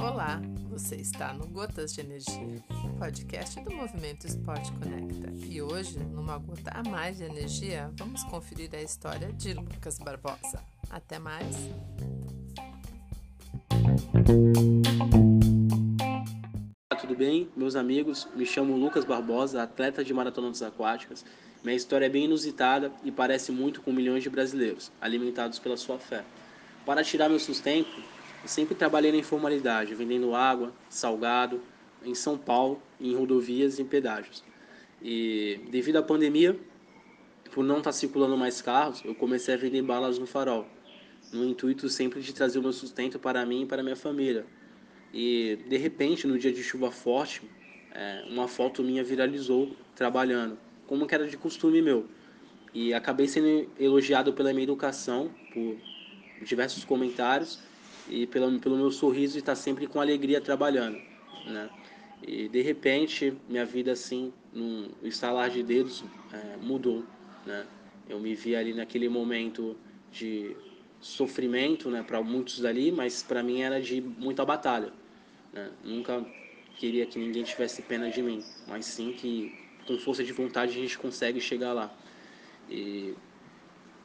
Olá, você está no Gotas de Energia, podcast do Movimento Esporte Conecta. E hoje, numa gota a mais de energia, vamos conferir a história de Lucas Barbosa. Até mais! Bem, meus amigos? Me chamo Lucas Barbosa, atleta de maratonas aquáticas. Minha história é bem inusitada e parece muito com milhões de brasileiros, alimentados pela sua fé. Para tirar meu sustento, eu sempre trabalhei na informalidade, vendendo água, salgado, em São Paulo, em rodovias e em pedágios. E devido à pandemia, por não estar circulando mais carros, eu comecei a vender balas no farol, no intuito sempre de trazer o meu sustento para mim e para minha família. E de repente, no dia de chuva forte, é, uma foto minha viralizou trabalhando, como que era de costume meu. E acabei sendo elogiado pela minha educação, por diversos comentários e pelo, pelo meu sorriso e estar sempre com alegria trabalhando, né? E de repente, minha vida assim, num estalar de dedos, é, mudou, né? Eu me vi ali naquele momento de sofrimento, né, para muitos dali, mas para mim era de muita batalha. Né? Nunca queria que ninguém tivesse pena de mim, mas sim que com força de vontade a gente consegue chegar lá. E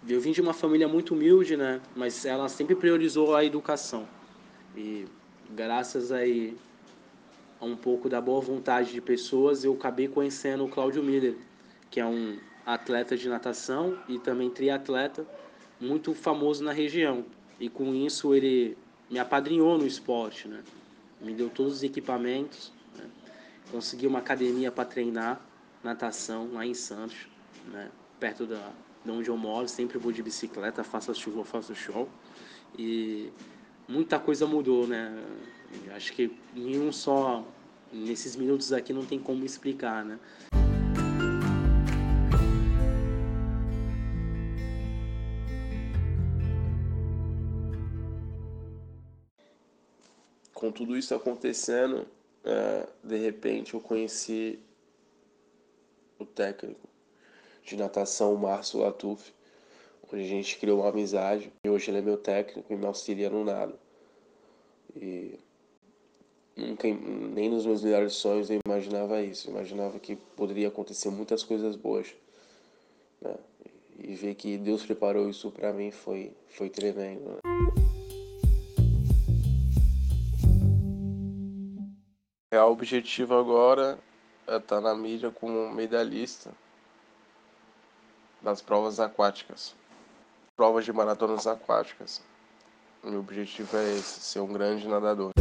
eu vim de uma família muito humilde, né, mas ela sempre priorizou a educação. E graças aí a um pouco da boa vontade de pessoas, eu acabei conhecendo o Cláudio Miller, que é um atleta de natação e também triatleta muito famoso na região. E com isso ele me apadrinhou no esporte, né? Me deu todos os equipamentos, né? consegui uma academia para treinar natação lá em Santos, né? Perto da de onde eu moro, sempre vou de bicicleta, faça chuva, faça show. E muita coisa mudou, né? Acho que em um só nesses minutos aqui não tem como explicar, né? Com tudo isso acontecendo, é, de repente eu conheci o técnico de natação, Márcio Latuf, onde a gente criou uma amizade. E hoje ele é meu técnico e me auxilia no nado. E nunca, nem nos meus melhores sonhos eu imaginava isso. Eu imaginava que poderia acontecer muitas coisas boas. Né? E ver que Deus preparou isso para mim foi, foi tremendo. Né? É, real objetivo agora é estar na mídia como medalhista das provas aquáticas, provas de maratonas aquáticas. Meu objetivo é esse, ser um grande nadador.